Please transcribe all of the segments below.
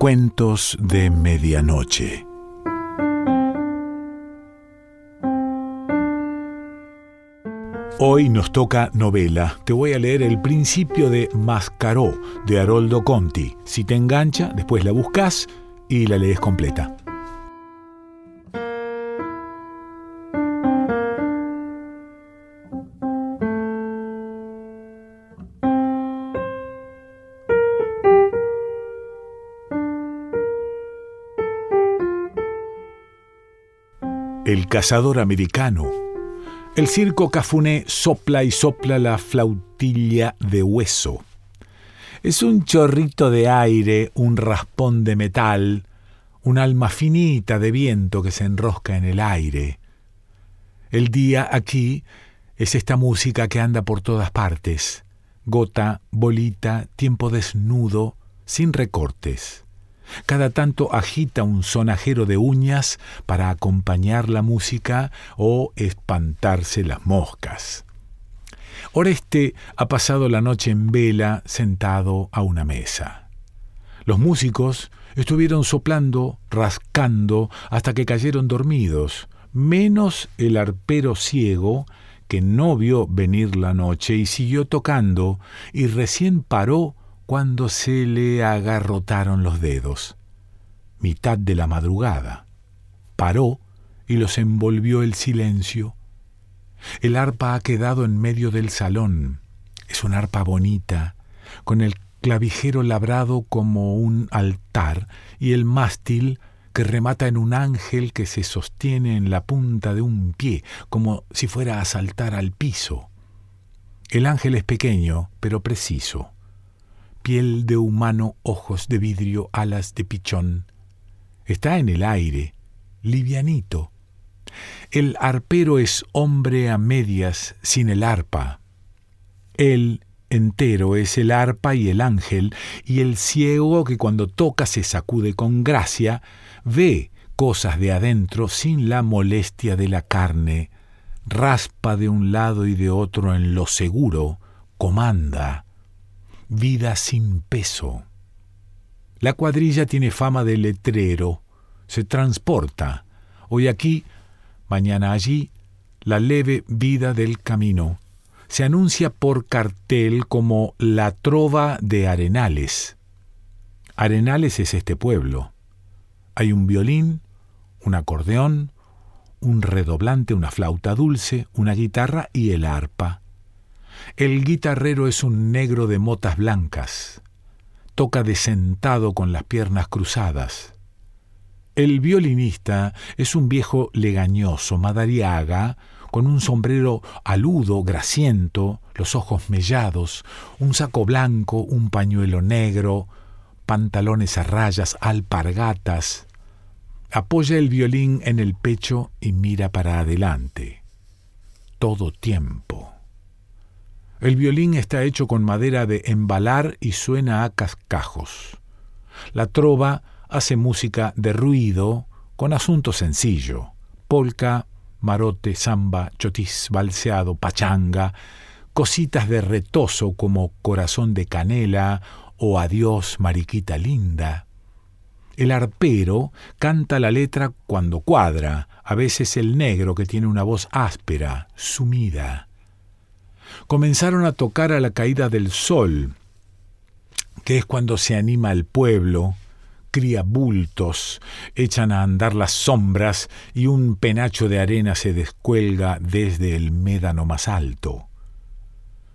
Cuentos de Medianoche. Hoy nos toca novela. Te voy a leer el principio de Mascaró de Haroldo Conti. Si te engancha, después la buscas y la lees completa. El cazador americano. El circo Cafuné sopla y sopla la flautilla de hueso. Es un chorrito de aire, un raspón de metal, un alma finita de viento que se enrosca en el aire. El día aquí es esta música que anda por todas partes, gota, bolita, tiempo desnudo, sin recortes. Cada tanto agita un sonajero de uñas para acompañar la música o espantarse las moscas. Oreste ha pasado la noche en vela sentado a una mesa. Los músicos estuvieron soplando, rascando, hasta que cayeron dormidos, menos el arpero ciego, que no vio venir la noche y siguió tocando, y recién paró cuando se le agarrotaron los dedos. Mitad de la madrugada. Paró y los envolvió el silencio. El arpa ha quedado en medio del salón. Es una arpa bonita, con el clavijero labrado como un altar y el mástil que remata en un ángel que se sostiene en la punta de un pie, como si fuera a saltar al piso. El ángel es pequeño, pero preciso piel de humano, ojos de vidrio, alas de pichón. Está en el aire, livianito. El arpero es hombre a medias, sin el arpa. Él entero es el arpa y el ángel, y el ciego que cuando toca se sacude con gracia, ve cosas de adentro sin la molestia de la carne, raspa de un lado y de otro en lo seguro, comanda, vida sin peso. La cuadrilla tiene fama de letrero, se transporta, hoy aquí, mañana allí, la leve vida del camino. Se anuncia por cartel como la trova de Arenales. Arenales es este pueblo. Hay un violín, un acordeón, un redoblante, una flauta dulce, una guitarra y el arpa. El guitarrero es un negro de motas blancas. Toca de sentado con las piernas cruzadas. El violinista es un viejo legañoso, madariaga, con un sombrero aludo, grasiento, los ojos mellados, un saco blanco, un pañuelo negro, pantalones a rayas, alpargatas. Apoya el violín en el pecho y mira para adelante. Todo tiempo. El violín está hecho con madera de embalar y suena a cascajos. La trova hace música de ruido con asunto sencillo. Polka, marote, samba, chotis, balseado, pachanga, cositas de retoso como corazón de canela o adiós, mariquita linda. El arpero canta la letra cuando cuadra, a veces el negro que tiene una voz áspera, sumida comenzaron a tocar a la caída del sol, que es cuando se anima el pueblo, cría bultos, echan a andar las sombras y un penacho de arena se descuelga desde el médano más alto.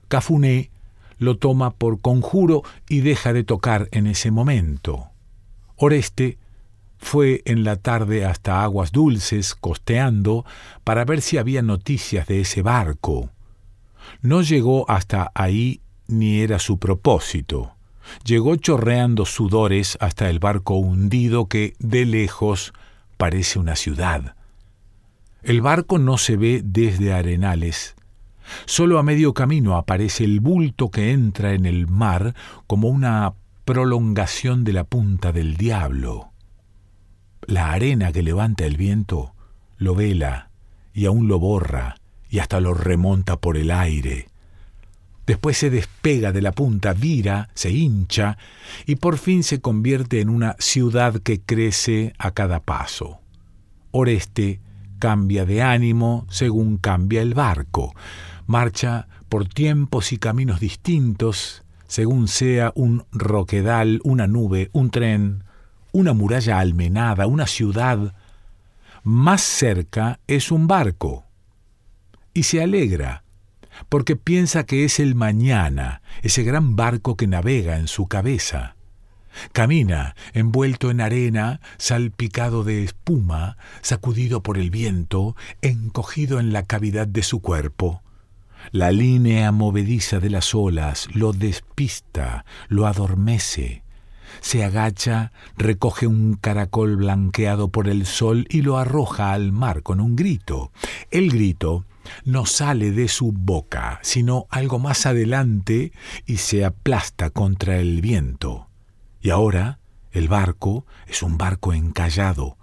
Cafuné lo toma por conjuro y deja de tocar en ese momento. Oreste fue en la tarde hasta aguas dulces, costeando, para ver si había noticias de ese barco. No llegó hasta ahí ni era su propósito. Llegó chorreando sudores hasta el barco hundido que, de lejos, parece una ciudad. El barco no se ve desde Arenales. Solo a medio camino aparece el bulto que entra en el mar como una prolongación de la punta del diablo. La arena que levanta el viento lo vela y aún lo borra y hasta lo remonta por el aire. Después se despega de la punta, vira, se hincha y por fin se convierte en una ciudad que crece a cada paso. Oreste cambia de ánimo según cambia el barco. Marcha por tiempos y caminos distintos, según sea un roquedal, una nube, un tren, una muralla almenada, una ciudad. Más cerca es un barco. Y se alegra, porque piensa que es el mañana, ese gran barco que navega en su cabeza. Camina, envuelto en arena, salpicado de espuma, sacudido por el viento, encogido en la cavidad de su cuerpo. La línea movediza de las olas lo despista, lo adormece. Se agacha, recoge un caracol blanqueado por el sol y lo arroja al mar con un grito. El grito no sale de su boca, sino algo más adelante y se aplasta contra el viento. Y ahora el barco es un barco encallado,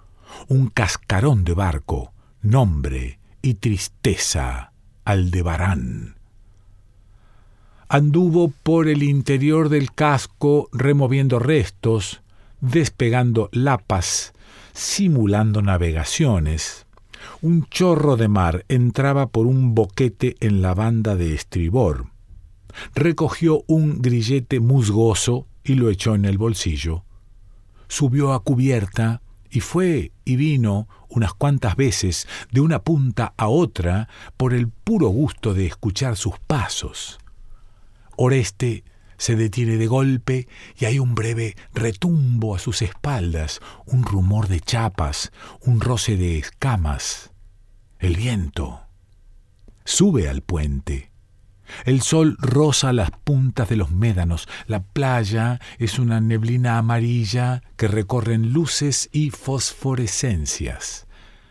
un cascarón de barco, nombre y tristeza Aldebarán. Anduvo por el interior del casco removiendo restos, despegando lapas, simulando navegaciones. Un chorro de mar entraba por un boquete en la banda de estribor. Recogió un grillete musgoso y lo echó en el bolsillo. Subió a cubierta y fue y vino unas cuantas veces de una punta a otra por el puro gusto de escuchar sus pasos. Oreste se detiene de golpe y hay un breve retumbo a sus espaldas, un rumor de chapas, un roce de escamas. El viento sube al puente. El sol roza las puntas de los médanos. La playa es una neblina amarilla que recorren luces y fosforescencias.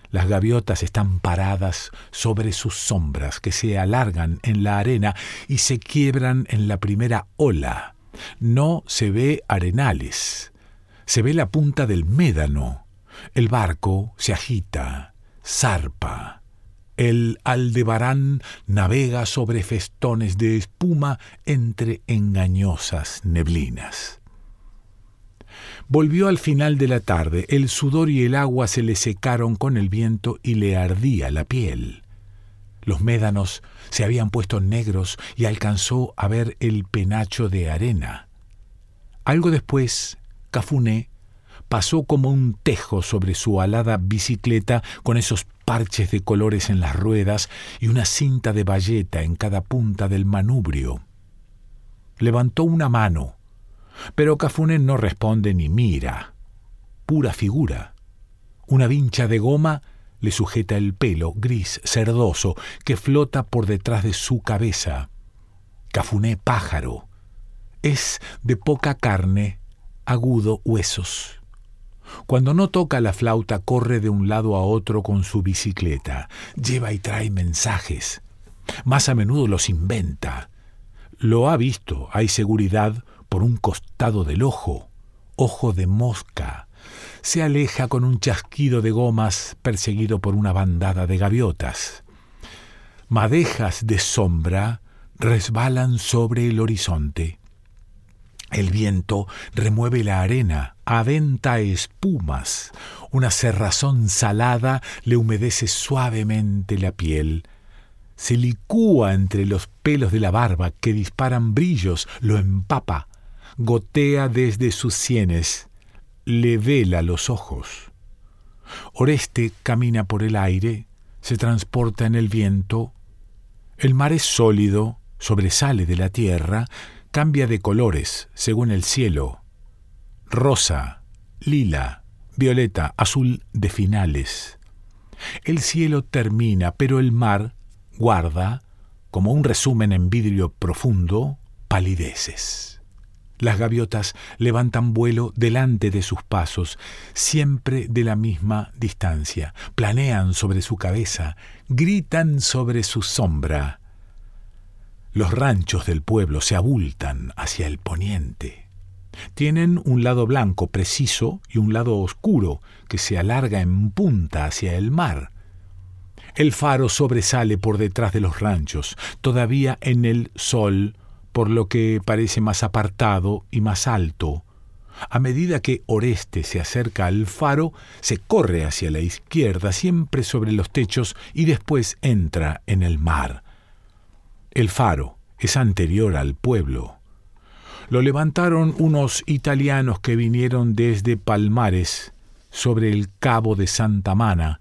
Las gaviotas están paradas sobre sus sombras que se alargan en la arena y se quiebran en la primera ola. No se ve arenales. Se ve la punta del médano. El barco se agita, zarpa el Aldebarán navega sobre festones de espuma entre engañosas neblinas. Volvió al final de la tarde, el sudor y el agua se le secaron con el viento y le ardía la piel. Los médanos se habían puesto negros y alcanzó a ver el penacho de arena. Algo después, Cafuné pasó como un tejo sobre su alada bicicleta con esos parches de colores en las ruedas y una cinta de bayeta en cada punta del manubrio. Levantó una mano, pero Cafuné no responde ni mira. Pura figura. Una vincha de goma le sujeta el pelo gris cerdoso que flota por detrás de su cabeza. Cafuné pájaro. Es de poca carne, agudo huesos. Cuando no toca la flauta corre de un lado a otro con su bicicleta, lleva y trae mensajes. Más a menudo los inventa. Lo ha visto, hay seguridad, por un costado del ojo, ojo de mosca. Se aleja con un chasquido de gomas perseguido por una bandada de gaviotas. Madejas de sombra resbalan sobre el horizonte. El viento remueve la arena, aventa espumas. Una cerrazón salada le humedece suavemente la piel. Se licúa entre los pelos de la barba que disparan brillos, lo empapa, gotea desde sus sienes, le vela los ojos. Oreste camina por el aire, se transporta en el viento. El mar es sólido, sobresale de la tierra, cambia de colores según el cielo. Rosa, lila, violeta, azul de finales. El cielo termina, pero el mar guarda, como un resumen en vidrio profundo, palideces. Las gaviotas levantan vuelo delante de sus pasos, siempre de la misma distancia, planean sobre su cabeza, gritan sobre su sombra, los ranchos del pueblo se abultan hacia el poniente. Tienen un lado blanco preciso y un lado oscuro que se alarga en punta hacia el mar. El faro sobresale por detrás de los ranchos, todavía en el sol por lo que parece más apartado y más alto. A medida que Oreste se acerca al faro, se corre hacia la izquierda, siempre sobre los techos, y después entra en el mar. El faro es anterior al pueblo. Lo levantaron unos italianos que vinieron desde Palmares, sobre el cabo de Santa Mana,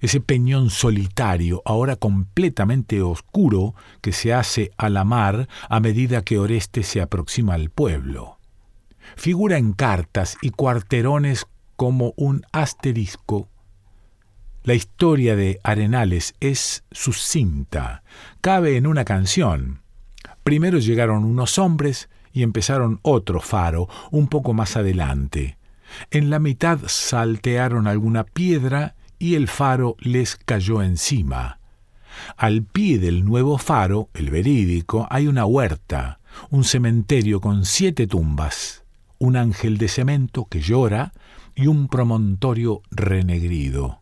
ese peñón solitario, ahora completamente oscuro, que se hace a la mar a medida que Oreste se aproxima al pueblo. Figura en cartas y cuarterones como un asterisco. La historia de Arenales es sucinta, cabe en una canción. Primero llegaron unos hombres y empezaron otro faro un poco más adelante. En la mitad saltearon alguna piedra y el faro les cayó encima. Al pie del nuevo faro, el verídico, hay una huerta, un cementerio con siete tumbas, un ángel de cemento que llora y un promontorio renegrido.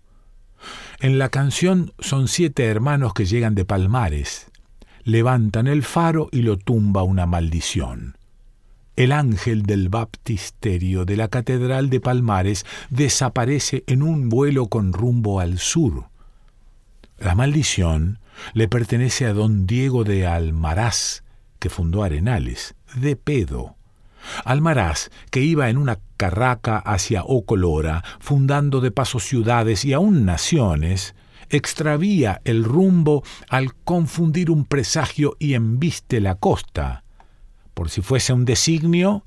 En la canción son siete hermanos que llegan de Palmares, levantan el faro y lo tumba una maldición el ángel del baptisterio de la Catedral de Palmares desaparece en un vuelo con rumbo al sur. La maldición le pertenece a don Diego de Almaraz, que fundó Arenales, de pedo. Almaraz, que iba en una carraca hacia Ocolora, fundando de paso ciudades y aún naciones, extravía el rumbo al confundir un presagio y embiste la costa por si fuese un designio,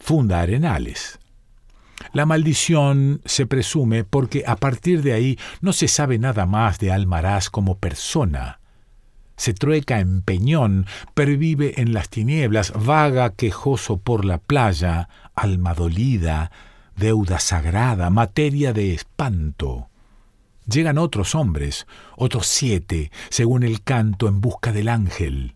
funda Arenales. La maldición se presume porque a partir de ahí no se sabe nada más de Almaraz como persona. Se trueca en peñón, pervive en las tinieblas, vaga quejoso por la playa, alma dolida, deuda sagrada, materia de espanto. Llegan otros hombres, otros siete, según el canto, en busca del ángel.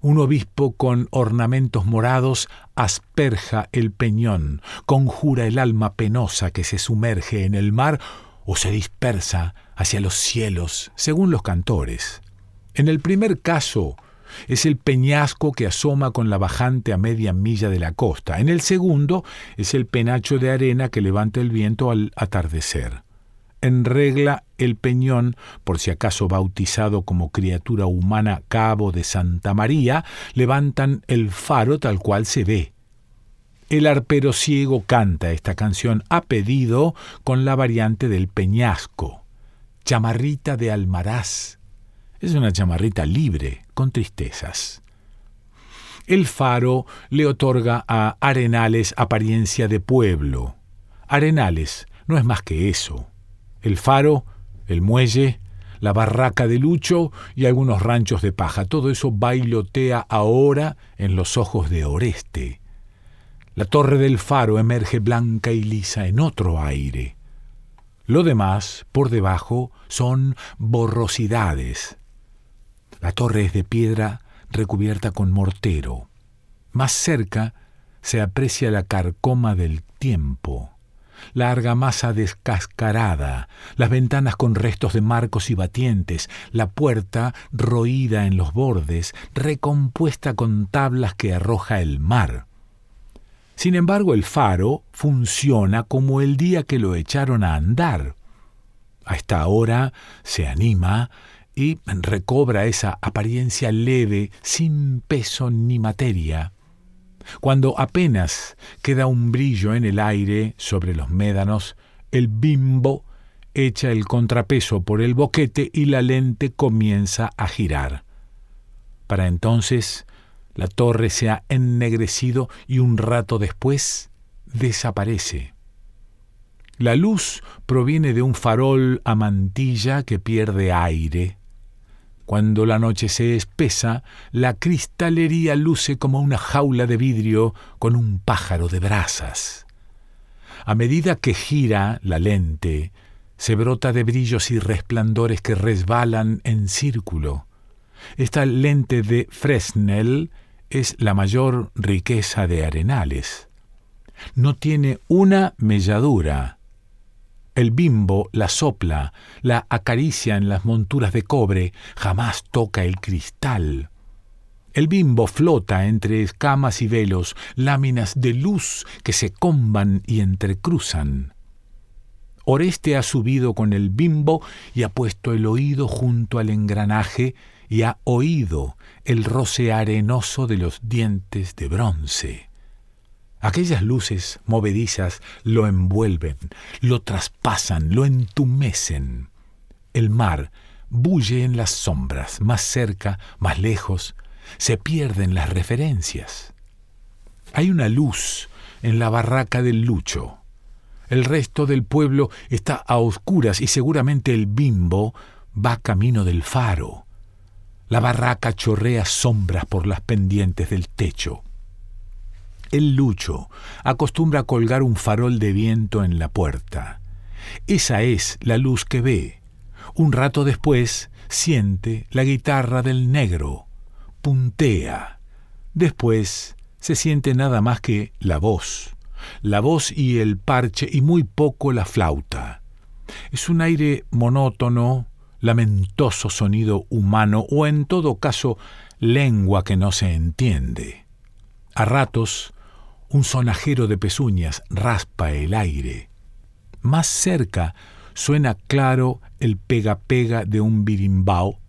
Un obispo con ornamentos morados asperja el peñón, conjura el alma penosa que se sumerge en el mar o se dispersa hacia los cielos, según los cantores. En el primer caso, es el peñasco que asoma con la bajante a media milla de la costa. En el segundo, es el penacho de arena que levanta el viento al atardecer en regla el peñón, por si acaso bautizado como criatura humana Cabo de Santa María, levantan el faro tal cual se ve. El arpero ciego canta esta canción a pedido con la variante del peñasco. Chamarrita de Almaraz. Es una chamarrita libre, con tristezas. El faro le otorga a Arenales apariencia de pueblo. Arenales no es más que eso el faro, el muelle, la barraca de Lucho y algunos ranchos de paja. Todo eso bailotea ahora en los ojos de Oreste. La torre del faro emerge blanca y lisa en otro aire. Lo demás, por debajo, son borrosidades. La torre es de piedra recubierta con mortero. Más cerca se aprecia la carcoma del tiempo la argamasa descascarada, las ventanas con restos de marcos y batientes, la puerta roída en los bordes, recompuesta con tablas que arroja el mar. Sin embargo, el faro funciona como el día que lo echaron a andar. A esta hora se anima y recobra esa apariencia leve, sin peso ni materia. Cuando apenas queda un brillo en el aire sobre los médanos, el bimbo echa el contrapeso por el boquete y la lente comienza a girar. Para entonces la torre se ha ennegrecido y un rato después desaparece. La luz proviene de un farol a mantilla que pierde aire. Cuando la noche se espesa, la cristalería luce como una jaula de vidrio con un pájaro de brasas. A medida que gira la lente, se brota de brillos y resplandores que resbalan en círculo. Esta lente de Fresnel es la mayor riqueza de arenales. No tiene una melladura, el bimbo la sopla, la acaricia en las monturas de cobre, jamás toca el cristal. El bimbo flota entre escamas y velos, láminas de luz que se comban y entrecruzan. Oreste ha subido con el bimbo y ha puesto el oído junto al engranaje y ha oído el roce arenoso de los dientes de bronce. Aquellas luces movedizas lo envuelven, lo traspasan, lo entumecen. El mar bulle en las sombras, más cerca, más lejos, se pierden las referencias. Hay una luz en la barraca del Lucho. El resto del pueblo está a oscuras y seguramente el bimbo va camino del faro. La barraca chorrea sombras por las pendientes del techo. El Lucho acostumbra colgar un farol de viento en la puerta. Esa es la luz que ve. Un rato después siente la guitarra del negro puntea. Después se siente nada más que la voz, la voz y el parche y muy poco la flauta. Es un aire monótono, lamentoso sonido humano o en todo caso lengua que no se entiende. A ratos, un sonajero de pezuñas raspa el aire. Más cerca suena claro el pega-pega de un birimbao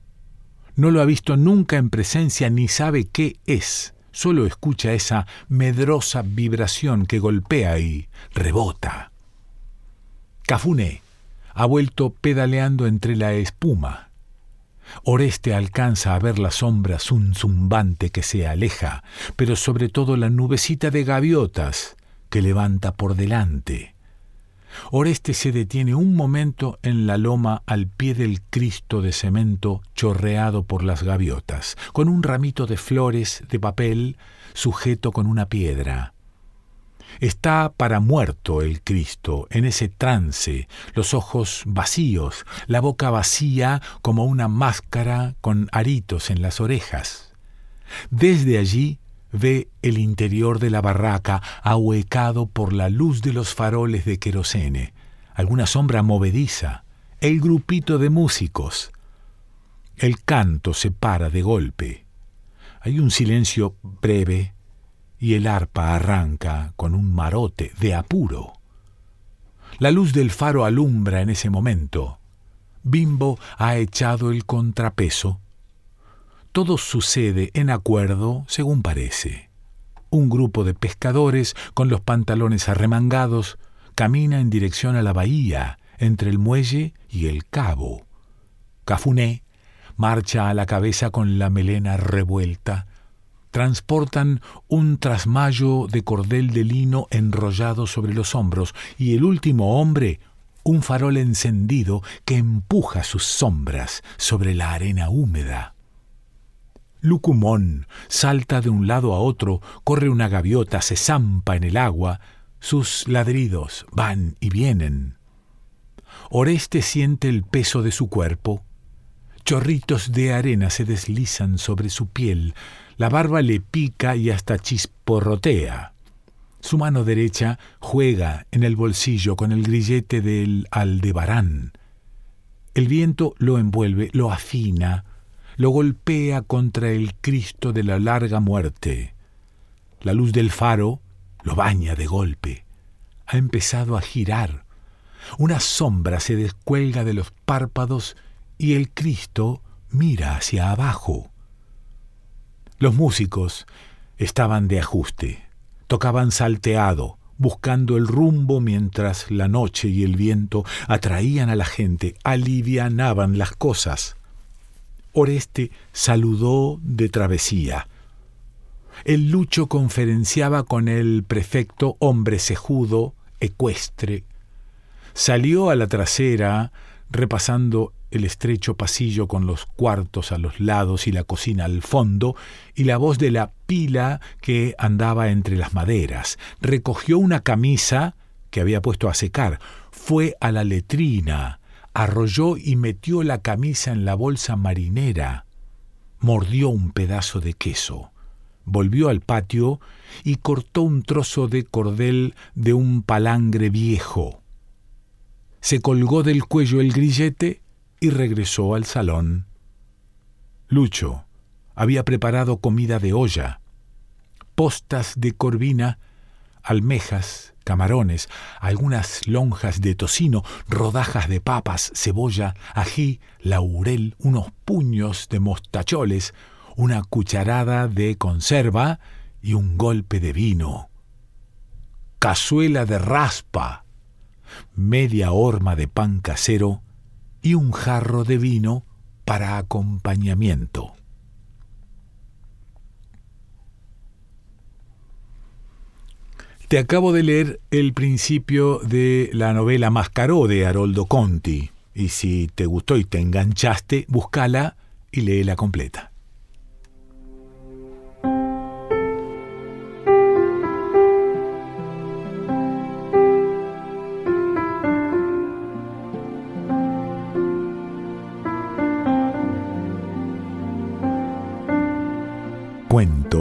no lo ha visto nunca en presencia ni sabe qué es. Solo escucha esa medrosa vibración que golpea y rebota. Cafune ha vuelto pedaleando entre la espuma. Oreste alcanza a ver la sombra zunzumbante que se aleja, pero sobre todo la nubecita de gaviotas que levanta por delante. Oreste se detiene un momento en la loma al pie del Cristo de cemento chorreado por las gaviotas, con un ramito de flores de papel sujeto con una piedra. Está para muerto el Cristo, en ese trance, los ojos vacíos, la boca vacía como una máscara con aritos en las orejas. Desde allí ve el interior de la barraca ahuecado por la luz de los faroles de querosene, alguna sombra movediza, el grupito de músicos. El canto se para de golpe. Hay un silencio breve y el arpa arranca con un marote de apuro. La luz del faro alumbra en ese momento. Bimbo ha echado el contrapeso todo sucede en acuerdo, según parece. Un grupo de pescadores, con los pantalones arremangados, camina en dirección a la bahía, entre el muelle y el cabo. Cafuné marcha a la cabeza con la melena revuelta. Transportan un trasmayo de cordel de lino enrollado sobre los hombros y el último hombre un farol encendido que empuja sus sombras sobre la arena húmeda. Lucumón salta de un lado a otro, corre una gaviota, se zampa en el agua, sus ladridos van y vienen. Oreste siente el peso de su cuerpo. Chorritos de arena se deslizan sobre su piel, la barba le pica y hasta chisporrotea. Su mano derecha juega en el bolsillo con el grillete del aldebarán. El viento lo envuelve, lo afina, lo golpea contra el Cristo de la larga muerte. La luz del faro lo baña de golpe. Ha empezado a girar. Una sombra se descuelga de los párpados y el Cristo mira hacia abajo. Los músicos estaban de ajuste, tocaban salteado, buscando el rumbo mientras la noche y el viento atraían a la gente, alivianaban las cosas. Oreste saludó de travesía. El Lucho conferenciaba con el prefecto, hombre cejudo, ecuestre. Salió a la trasera, repasando el estrecho pasillo con los cuartos a los lados y la cocina al fondo, y la voz de la pila que andaba entre las maderas. Recogió una camisa que había puesto a secar, fue a la letrina, arrolló y metió la camisa en la bolsa marinera, mordió un pedazo de queso, volvió al patio y cortó un trozo de cordel de un palangre viejo. Se colgó del cuello el grillete y regresó al salón. Lucho había preparado comida de olla, postas de corvina, almejas, camarones, algunas lonjas de tocino, rodajas de papas, cebolla, ají, laurel, unos puños de mostacholes, una cucharada de conserva y un golpe de vino. Cazuela de raspa, media horma de pan casero y un jarro de vino para acompañamiento. Te acabo de leer el principio de la novela Mascaró de Haroldo Conti, y si te gustó y te enganchaste, búscala y léela completa.